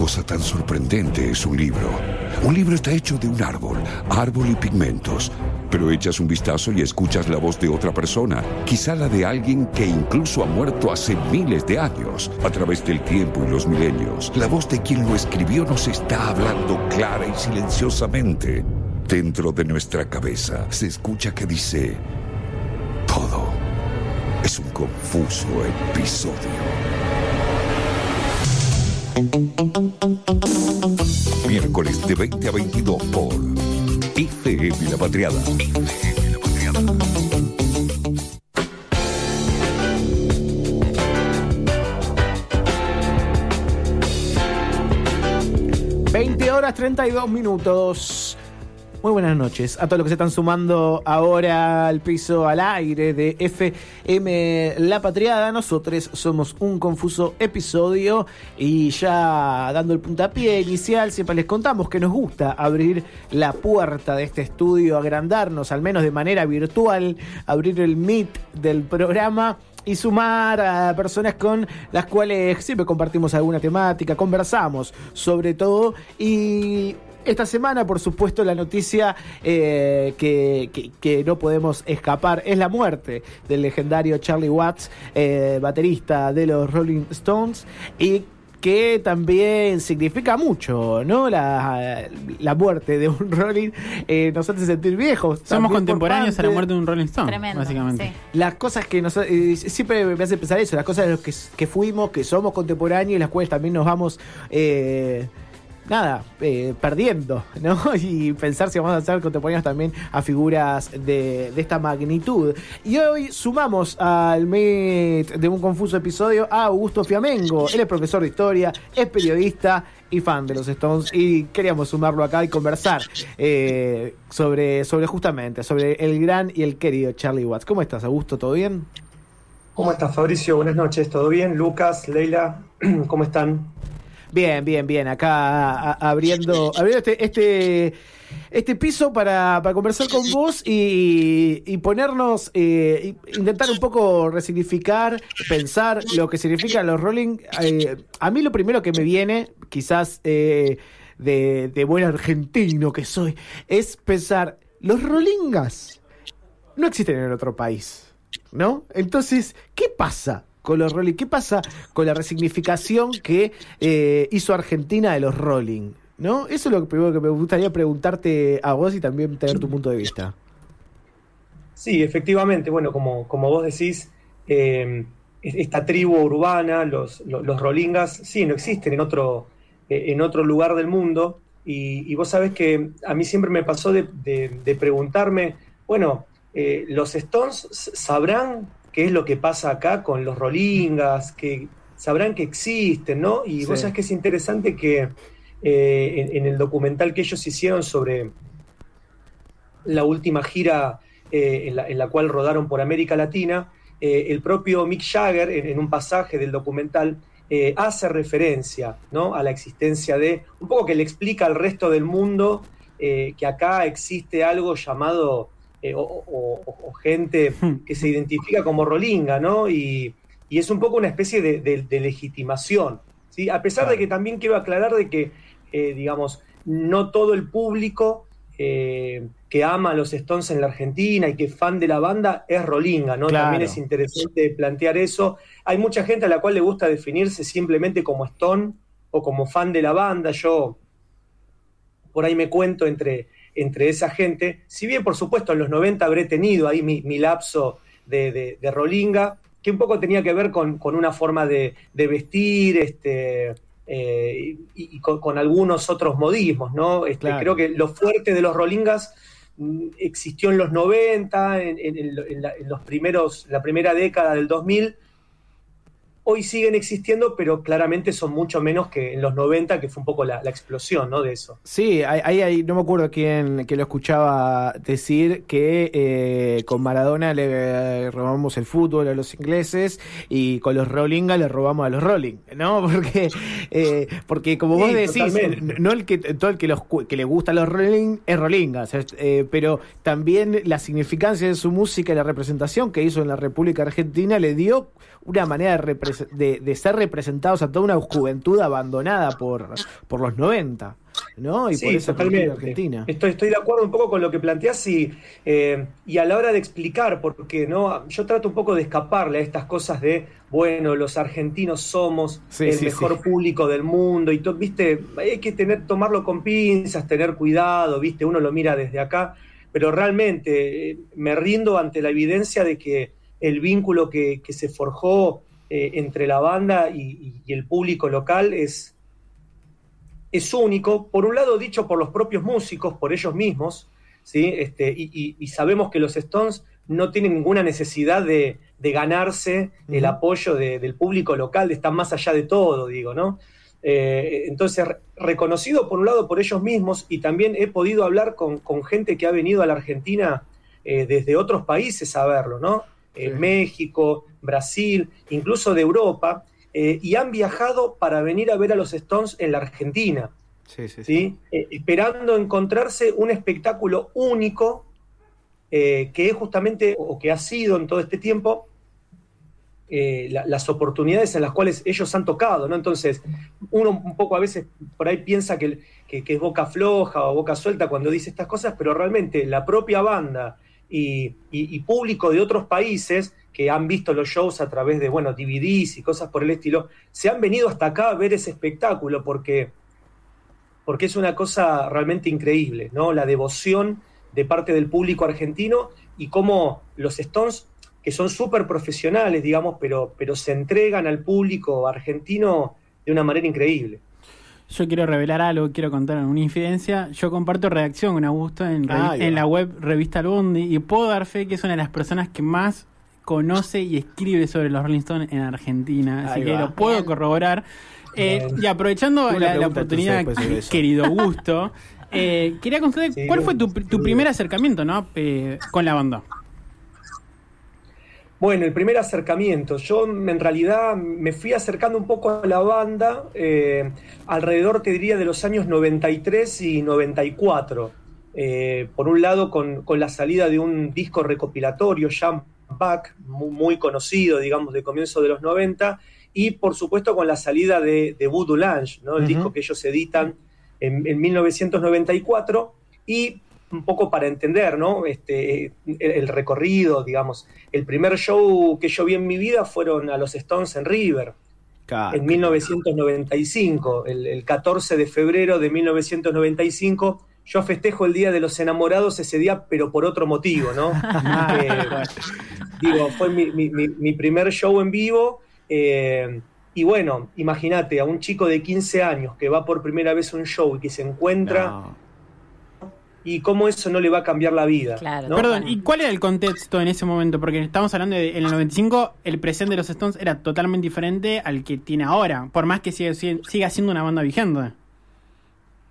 cosa tan sorprendente es un libro. Un libro está hecho de un árbol, árbol y pigmentos. Pero echas un vistazo y escuchas la voz de otra persona, quizá la de alguien que incluso ha muerto hace miles de años, a través del tiempo y los milenios. La voz de quien lo escribió nos está hablando clara y silenciosamente. Dentro de nuestra cabeza se escucha que dice, todo es un confuso episodio. Miércoles de 20 a 22 por IFM La Patriada. IFM La Patriada. 20 horas 32 minutos. Muy buenas noches a todos los que se están sumando ahora al piso al aire de FM La Patriada. Nosotros somos un confuso episodio y ya dando el puntapié inicial, siempre les contamos que nos gusta abrir la puerta de este estudio, agrandarnos al menos de manera virtual, abrir el meet del programa y sumar a personas con las cuales siempre compartimos alguna temática, conversamos sobre todo y esta semana, por supuesto, la noticia eh, que, que- que no podemos escapar es la muerte del legendario Charlie Watts, eh, baterista de los Rolling Stones, y que también significa mucho, ¿no? La, la muerte de un Rolling eh, nos hace sentir viejos. Somos contemporáneos a la muerte de un Rolling Stone, Tremendo, básicamente. sí. las cosas que nos eh, siempre me hace pensar eso, las cosas de los que, que fuimos, que somos contemporáneos y las cuales también nos vamos eh, nada, eh, perdiendo, ¿no? Y pensar si vamos a ser contemporáneos también a figuras de, de esta magnitud. Y hoy sumamos al Meet de un confuso episodio a Augusto Fiamengo. Él es profesor de historia, es periodista y fan de los Stones y queríamos sumarlo acá y conversar eh, sobre, sobre justamente, sobre el gran y el querido Charlie Watts. ¿Cómo estás, Augusto? ¿Todo bien? ¿Cómo estás, Fabricio? Buenas noches, ¿todo bien? Lucas, Leila, ¿cómo están? Bien, bien, bien. Acá a- abriendo, abriendo este, este, este piso para, para conversar con vos y, y ponernos, eh, intentar un poco resignificar, pensar lo que significan los Rolling. Eh, a mí lo primero que me viene, quizás eh, de, de buen argentino que soy, es pensar, los Rollingas no existen en otro país, ¿no? Entonces, ¿qué pasa con los Rolling? ¿Qué pasa con la resignificación que eh, hizo Argentina de los Rolling? ¿No? Eso es lo primero que me gustaría preguntarte a vos y también tener tu punto de vista. Sí, efectivamente, bueno, como, como vos decís, eh, esta tribu urbana, los, los, sí, no existen en otro, eh, en otro lugar del mundo. Y, vos sabés que a mí siempre me pasó de, preguntarme, bueno, ¿los Stones sabrán qué es lo que pasa acá con los rolingas? Que, ¿Sabrán que existen, no? Y vos Sí. sabés que es interesante que eh, en, en el documental que ellos hicieron sobre la última gira eh, en, la, en la cual rodaron por América Latina, eh, el propio Mick Jagger, en, en un pasaje del documental, hace referencia ¿no? a la existencia de, un poco que le explica al resto del mundo que acá existe algo llamado, eh, o, o- o- o gente que se identifica como rolinga, ¿no? Y, y es un poco una especie de, de- de legitimación, ¿sí? A pesar de que también quiero aclarar de que, eh, digamos, no todo el público eh, que ama a los Stones en la Argentina y que es fan de la banda es rolinga, ¿no? Claro. También es interesante plantear eso. Hay mucha gente a la cual le gusta definirse simplemente como Stone o como fan de la banda. Yo por ahí me cuento entre, entre esa gente. Si bien, por supuesto, en los 90 habré tenido ahí mi, mi lapso de, de- de rolinga, que un poco tenía que ver con, con una forma de, de vestir, este, eh, y, y con, con algunos otros modismos, ¿no? Este, Claro. Creo que lo fuerte de los rolingas mm, existió en los 90, en, en- en lo- en la, en los primeros, la primera década del 2000, hoy siguen existiendo, pero claramente son mucho menos que en los 90, que fue un poco la, la explosión ¿no? de eso. Sí, ahí no me acuerdo quién que lo escuchaba decir que eh, con Maradona le robamos el fútbol a los ingleses y con los Rollinga le robamos a los Rolling, ¿no? Porque eh, porque como vos Sí, decís, totalmente. no el que todo el que los que le gusta a los Rolling es Rollinga, o sea, eh, pero también la significancia de su música y la representación que hizo en la República Argentina le dio una manera de representar de, ser representados a toda una juventud abandonada por, por los 90. ¿no? Y por eso Argentina. Estoy, estoy de acuerdo un poco con lo que planteas y, eh, y a la hora de explicar, porque ¿no? yo trato un poco de escaparle a estas cosas de, bueno, los argentinos somos el mejor público del mundo y todo, viste, hay que tener, tomarlo con pinzas, tener cuidado, viste, uno lo mira desde acá, pero realmente eh, me rindo ante la evidencia de que el vínculo que, se forjó eh, entre la banda y el público local es es único, por un lado dicho por los propios músicos, por ellos mismos, ¿sí? Este, y, sabemos que los Stones no tienen ninguna necesidad de, ganarse el apoyo del público local, están más allá de todo, digo, ¿no? Eh, entonces, reconocido por un lado por ellos mismos y también he podido hablar con, gente que ha venido a la Argentina eh, desde otros países a verlo, ¿no? Eh, México, Brasil, incluso de Europa, eh, y han viajado para venir a ver a los Stones en la Argentina. Sí, sí, sí. Eh, esperando encontrarse un espectáculo único eh, que es justamente, o que ha sido en todo este tiempo, las oportunidades en las cuales ellos han tocado, ¿no? Entonces, uno un poco a veces por ahí piensa que, que, es boca floja o boca suelta cuando dice estas cosas, pero realmente la propia banda y, público de otros países que han visto los shows a través de, bueno, DVDs y cosas por el estilo, se han venido hasta acá a ver ese espectáculo porque, porque es una cosa realmente increíble, ¿no? La devoción de parte del público argentino y cómo los Stones, que son súper profesionales, digamos, pero, pero se entregan al público argentino de una manera increíble yo quiero revelar algo, quiero contar una infidencia. Yo comparto redacción con Augusto en, ah, en la web Revista Albundi y puedo dar fe que es una de las personas que más conoce y escribe sobre los Rolling Stones en Argentina. Así que lo puedo corroborar. Eh, y aprovechando la, oportunidad, querido Augusto, eh, quería consultar cuál fue tu, tu primer acercamiento ¿no? Eh, con la banda. Bueno, el primer acercamiento. Yo en realidad me fui acercando un poco a la banda eh, alrededor, te diría, de los años 93 y 94. Eh, por un lado, con, la salida de un disco recopilatorio, Jump Back, muy, conocido, digamos, de comienzo de los 90, y por supuesto con la salida de, de Voodoo Lounge, ¿no? el disco que ellos editan en, en 1994. Y un poco para entender, ¿no? Este, el, recorrido, digamos. El primer show que yo vi en mi vida fueron a los Stones en River, en 1995, el, 14 de febrero de 1995. Yo festejo el Día de los Enamorados ese día, pero por otro motivo, ¿no? Eh, digo, fue mi, primer show en vivo. Eh, y bueno, imagínate a un chico de 15 años que va por primera vez a un show y que se encuentra y cómo eso no le va a cambiar la vida. Perdón, ¿y cuál era el contexto en ese momento? Porque estamos hablando de en el 95, el presente de los Stones era totalmente diferente al que tiene ahora, por más que siga, siga siendo una banda vigente.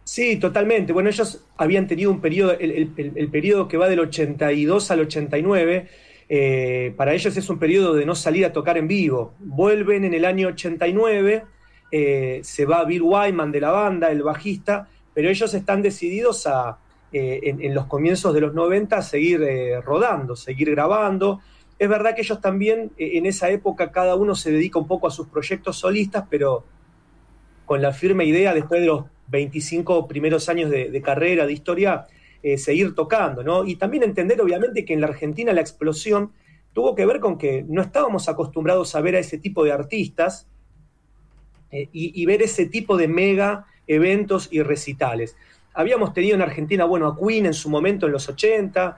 Sí, totalmente. Bueno, ellos habían tenido un periodo, el, periodo que va del 82 al 89, eh, para ellos es un periodo de no salir a tocar en vivo. Vuelven en el año 89, eh, se va Bill Wyman de la banda, el bajista, pero ellos están decididos a, eh, en, los comienzos de los 90 seguir eh, rodando, seguir grabando. Es verdad que ellos también eh, en esa época cada uno se dedica un poco a sus proyectos solistas, pero con la firme idea después de los 25 primeros años de, carrera, de historia, seguir tocando, ¿no? Y también entender obviamente que en la Argentina la explosión tuvo que ver con que no estábamos acostumbrados a ver a ese tipo de artistas y, y ver ese tipo de mega eventos y recitales. Habíamos tenido en Argentina, bueno, a Queen en su momento en los 80,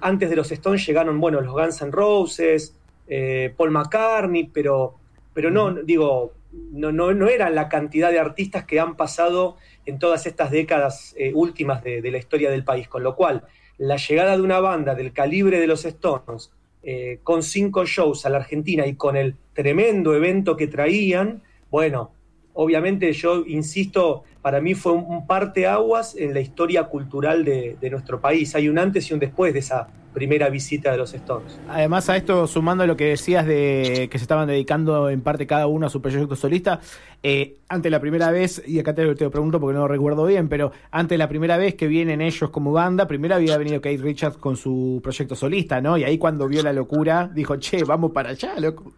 antes de los Stones llegaron, bueno, los Guns N' Roses, eh, Paul McCartney, pero, pero no, digo, no, no, no era la cantidad de artistas que han pasado en todas estas décadas eh, últimas de, la historia del país, con lo cual la llegada de una banda del calibre de los Stones, eh, con cinco shows a la Argentina y con el tremendo evento que traían, bueno, obviamente yo insisto, para mí fue un, parteaguas en la historia cultural de, nuestro país. Hay un antes y un después de esa, primera visita de los Stones. Además a esto, sumando lo que decías de que se estaban dedicando en parte cada uno a su proyecto solista, eh, ante la primera vez, y acá te, lo pregunto porque no lo recuerdo bien, pero ante la primera vez que vienen ellos como banda, primero había venido Kate Richards con su proyecto solista, ¿no? Y ahí cuando vio la locura, dijo, che, vamos para allá, loco.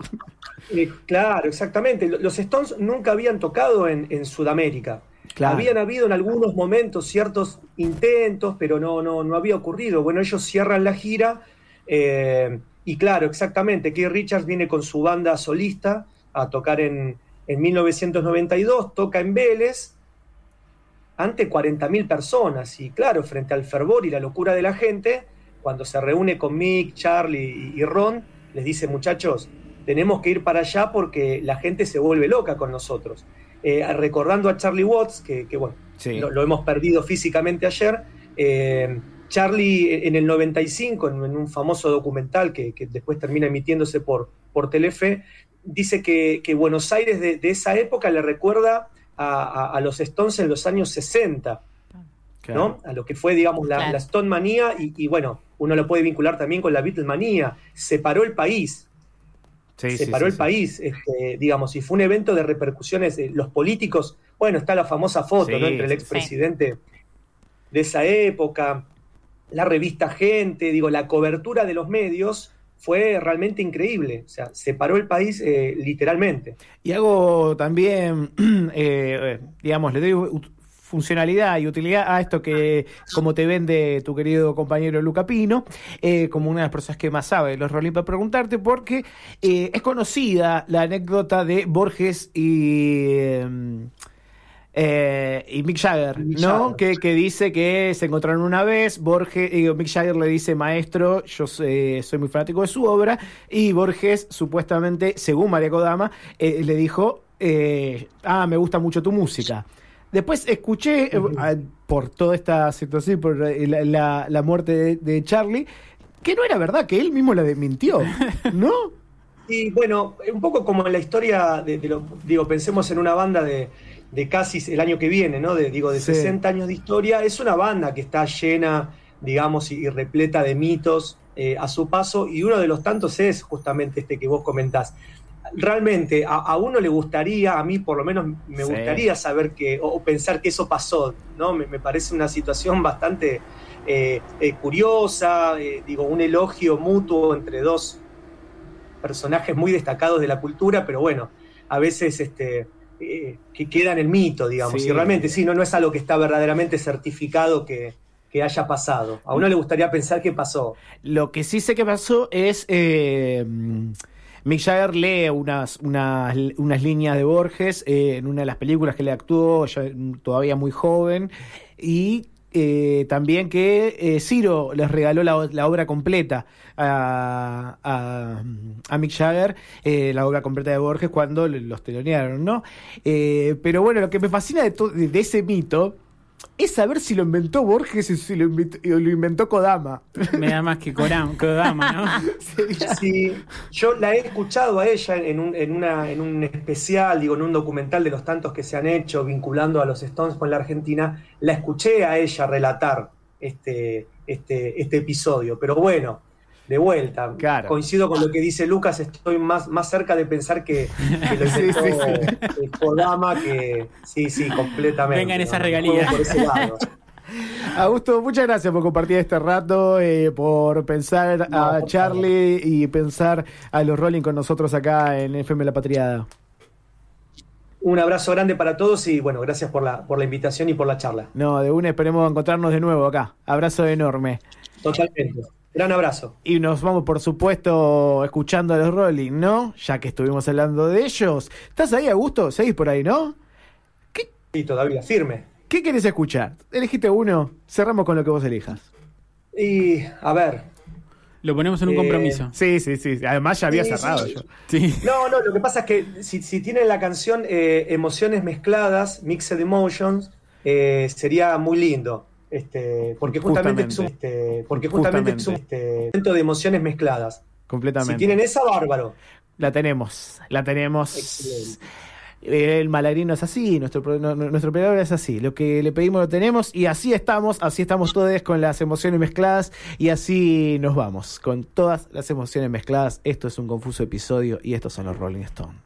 Eh, claro, exactamente. Los Stones nunca habían tocado en, Sudamérica. Habían habido en algunos momentos ciertos intentos, pero no, no, no había ocurrido. Bueno, ellos cierran la gira eh, y claro, exactamente, Keith Richards viene con su banda solista a tocar en, en 1992, toca en Vélez ante 40.000 personas y claro, frente al fervor y la locura de la gente, cuando se reúne con Mick, Charlie y Ron, les dice muchachos, tenemos que ir para allá porque la gente se vuelve loca con nosotros. Eh, recordando a Charlie Watts, que, bueno, lo, hemos perdido físicamente ayer, eh, Charlie en el 95, en, un famoso documental que, después termina emitiéndose por, por Telefe, dice que, Buenos Aires de, esa época le recuerda a, los Stones en los años 60, ¿no? A lo que fue, digamos, la, Stone manía y, bueno, uno lo puede vincular también con la Beatlemanía. Separó el país, se paró el país, este, digamos, y fue un evento de repercusiones. los políticos, bueno, está la famosa foto ¿no? entre el expresidente de esa época, la revista Gente, digo, la cobertura de los medios fue realmente increíble. O sea, se paró el país eh, literalmente. Y hago también, eh, digamos, le doy funcionalidad y utilidad a esto que, como te vende tu querido compañero Luca Pino, eh, como una de las personas que más sabe de los Rolling, para preguntarte, porque eh, es conocida la anécdota de Borges y. Eh, y Mick Jagger, ¿no? Que, dice que se encontraron una vez, Borges, Mick Jagger le dice, maestro, yo soy, soy muy fanático de su obra, y Borges, supuestamente, según María Kodama, le dijo, ah, me gusta mucho tu música. Después escuché, eh, por toda esta situación, por la, muerte de, Charlie, que no era verdad, que él mismo la desmintió, ¿no? Y bueno, un poco como en la historia de, lo, digo, pensemos en una banda de, de casi el año que viene, ¿no? De, digo, de 60 años de historia, es una banda que está llena, digamos, y, repleta de mitos eh, a su paso, y uno de los tantos es justamente este que vos comentás realmente a, uno le gustaría, a mí por lo menos me gustaría saber que, o, pensar que eso pasó, ¿no? Me, parece una situación bastante eh, eh, curiosa, eh, digo, un elogio mutuo entre dos personajes muy destacados de la cultura, pero bueno, a veces este, que queda en el mito, digamos, y realmente sí, no, no es algo que está verdaderamente certificado que, que haya pasado. A uno le gustaría pensar que pasó. Lo que sí sé que pasó es Mick Jagger lee unas, unas, unas líneas de Borges eh, en una de las películas que le actuó, todavía muy joven, y eh, también que eh, Ciro les regaló la, obra completa a, a, Mick Jagger, la obra completa de Borges, cuando los telonearon, ¿no? pero bueno, lo que me fascina de, de ese mito es saber si lo inventó Borges o si lo inventó, Kodama. Me da más que Kodama, ¿no? sí, yo la he escuchado a ella en un, en, una, en un especial, digo, en un documental de los tantos que se han hecho vinculando a los Stones con la Argentina, la escuché a ella relatar este, este, este episodio, pero bueno, de vuelta. Coincido con lo que dice Lucas, estoy más, más cerca de pensar que, lo inventó sí, Kodama que sí, sí, completamente. Vengan esas regalías. Augusto, muchas gracias por compartir este rato, eh, por pensar a Charlie y pensar a los Rolling con nosotros acá en FM La Patriada. Un abrazo grande para todos y bueno, gracias por la, por la invitación y por la charla. No, de una esperemos encontrarnos de nuevo acá. Abrazo enorme. Totalmente. Gran abrazo. Y nos vamos, por supuesto, escuchando a los Rolling, ¿no? Ya que estuvimos hablando de ellos. ¿Estás ahí, Augusto? ¿Seguís por ahí, no? ¿Qué? Sí, todavía, firme. ¿Qué querés escuchar? Elegiste uno, cerramos con lo que vos elijas. Y, a ver. Lo ponemos en un eh, compromiso. Sí, sí, sí. Además ya había cerrado yo. No, no, lo que pasa es que si, si tienen la canción eh, Emociones Mezcladas, Mixed Emotions, eh, sería muy lindo. Este, porque justamente, es un, este, porque justamente, es un este, de emociones mezcladas. Completamente. Si tienen esa, bárbaro. La tenemos, la tenemos. el malagrino es así, nuestro, nuestro operador es así. Lo que le pedimos lo tenemos y así estamos, así estamos todos con las emociones mezcladas y así nos vamos, con todas las emociones mezcladas. Esto es un confuso episodio y estos son los Rolling Stones.